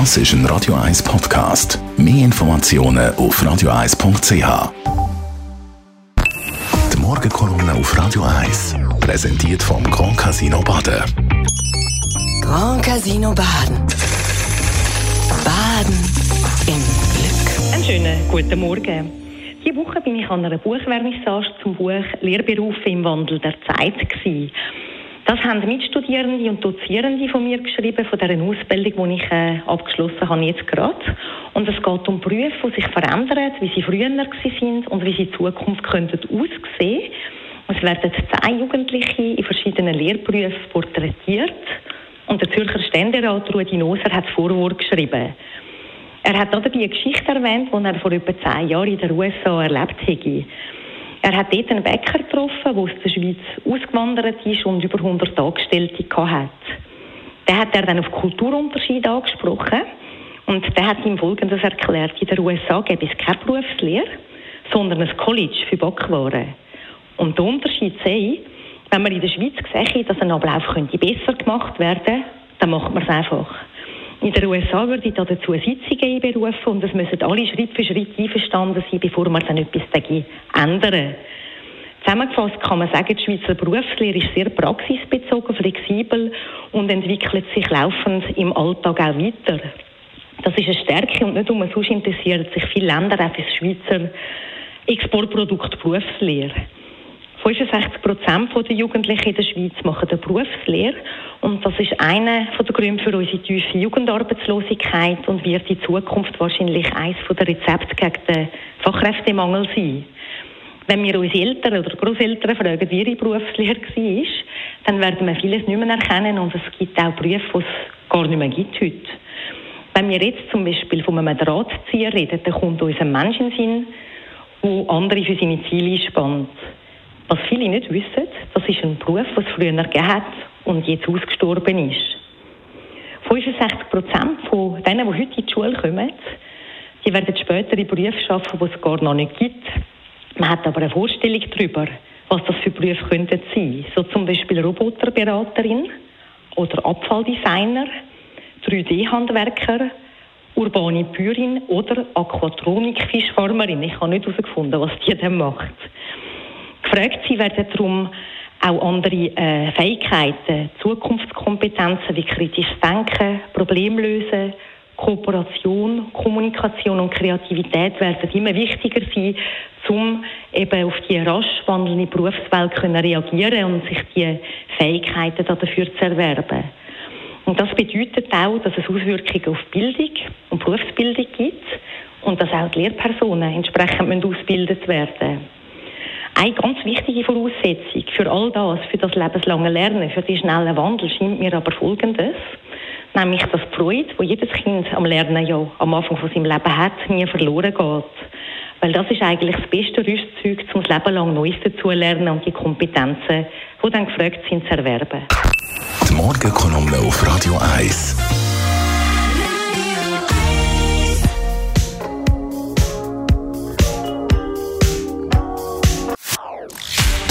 Das ist ein Radio 1 Podcast. Mehr Informationen auf radio1.ch. Die Morgenkolumne auf Radio 1 präsentiert vom Grand Casino Baden. Grand Casino Baden. Baden im Glück. Einen schönen guten Morgen. Diese Woche bin ich an einer Buchvernissage zum Buch Lehrberufe im Wandel der Zeit gewesen. Das haben Mitstudierende und Dozierende von mir geschrieben, von dieser Ausbildung, die ich äh, abgeschlossen habe jetzt gerade. Und es geht um Berufe, die sich verändern, wie sie früher sind und wie sie in Zukunft könnten aussehen Es werden zehn Jugendliche in verschiedenen Lehrberufen porträtiert. Und der Zürcher Ständerat Rudi Noser hat Vorwort geschrieben. Er hat dabei eine Geschichte erwähnt, die er vor etwa zehn Jahren in den USA erlebt hätte. Er hat dort einen Bäcker getroffen, der aus der Schweiz ausgewandert ist und über 100 Angestellte hatte. Den hat er dann auf Kulturunterschiede angesprochen und der hat ihm Folgendes erklärt. In den USA gäbe es keine Berufslehre, sondern ein College für Backwaren. Und der Unterschied sei, wenn man in der Schweiz sehe, dass ein Ablauf könnte besser gemacht werden dann macht man es einfach. In den USA würde ich dazu Sitzungen einberufen und es müssen alle Schritt für Schritt einverstanden sein, bevor man dann etwas dagegen ändern. Zusammengefasst kann man sagen, die Schweizer Berufslehre ist sehr praxisbezogen, flexibel und entwickelt sich laufend im Alltag auch weiter. Das ist eine Stärke und nicht umsonst interessieren sich viele Länder auch für das Schweizer Exportprodukt Berufslehre. 65 Prozent der Jugendlichen in der Schweiz machen eine Berufslehre und das ist einer der Gründe für unsere tiefe Jugendarbeitslosigkeit und wird in Zukunft wahrscheinlich eines der Rezepte gegen den Fachkräftemangel sein. Wenn wir unsere Eltern oder Großeltern fragen, wie ihre Berufslehre war, dann werden wir vieles nicht mehr erkennen und es gibt auch Berufe, die es gar nicht mehr gibt heute. Wenn wir jetzt zum Beispiel von einem Drahtzieher reden, dann kommt uns ein Mensch in den Sinn, der andere für seine Ziele einspannt. Was viele nicht wissen, das ist ein Beruf, den es früher gegeben hat und jetzt ausgestorben ist. 65 Prozent von denen, die heute in die Schule kommen, die werden später in Berufe arbeiten, die es gar noch nicht gibt. Man hat aber eine Vorstellung darüber, was das für Berufe könnten sein. So zum Beispiel Roboterberaterin oder Abfalldesigner, 3D-Handwerker, urbane Bäuerin oder Aquatronik-Fischfarmerin. Ich habe nicht herausgefunden, was die dann macht. Gefragt sie werden darum auch andere äh, Fähigkeiten, Zukunftskompetenzen wie kritisches Denken, Problemlösen, Kooperation, Kommunikation und Kreativität werden immer wichtiger sein, um eben auf die rasch wandelnde Berufswelt können reagieren und sich die Fähigkeiten dafür zu erwerben. Und das bedeutet auch, dass es Auswirkungen auf Bildung und Berufsbildung gibt und dass auch die Lehrpersonen entsprechend ausgebildet werden müssen. Eine ganz wichtige Voraussetzung für all das, für das lebenslange Lernen, für den schnellen Wandel, scheint mir aber Folgendes. Nämlich, dass die Freude, die jedes Kind am Lernen ja am Anfang von seinem Leben hat, nie verloren geht. Weil das ist eigentlich das beste Rüstzeug, um das Leben lang Neues dazu lernen und die Kompetenzen, die dann gefragt sind, zu erwerben. Die Morgenkolumne auf Radio 1.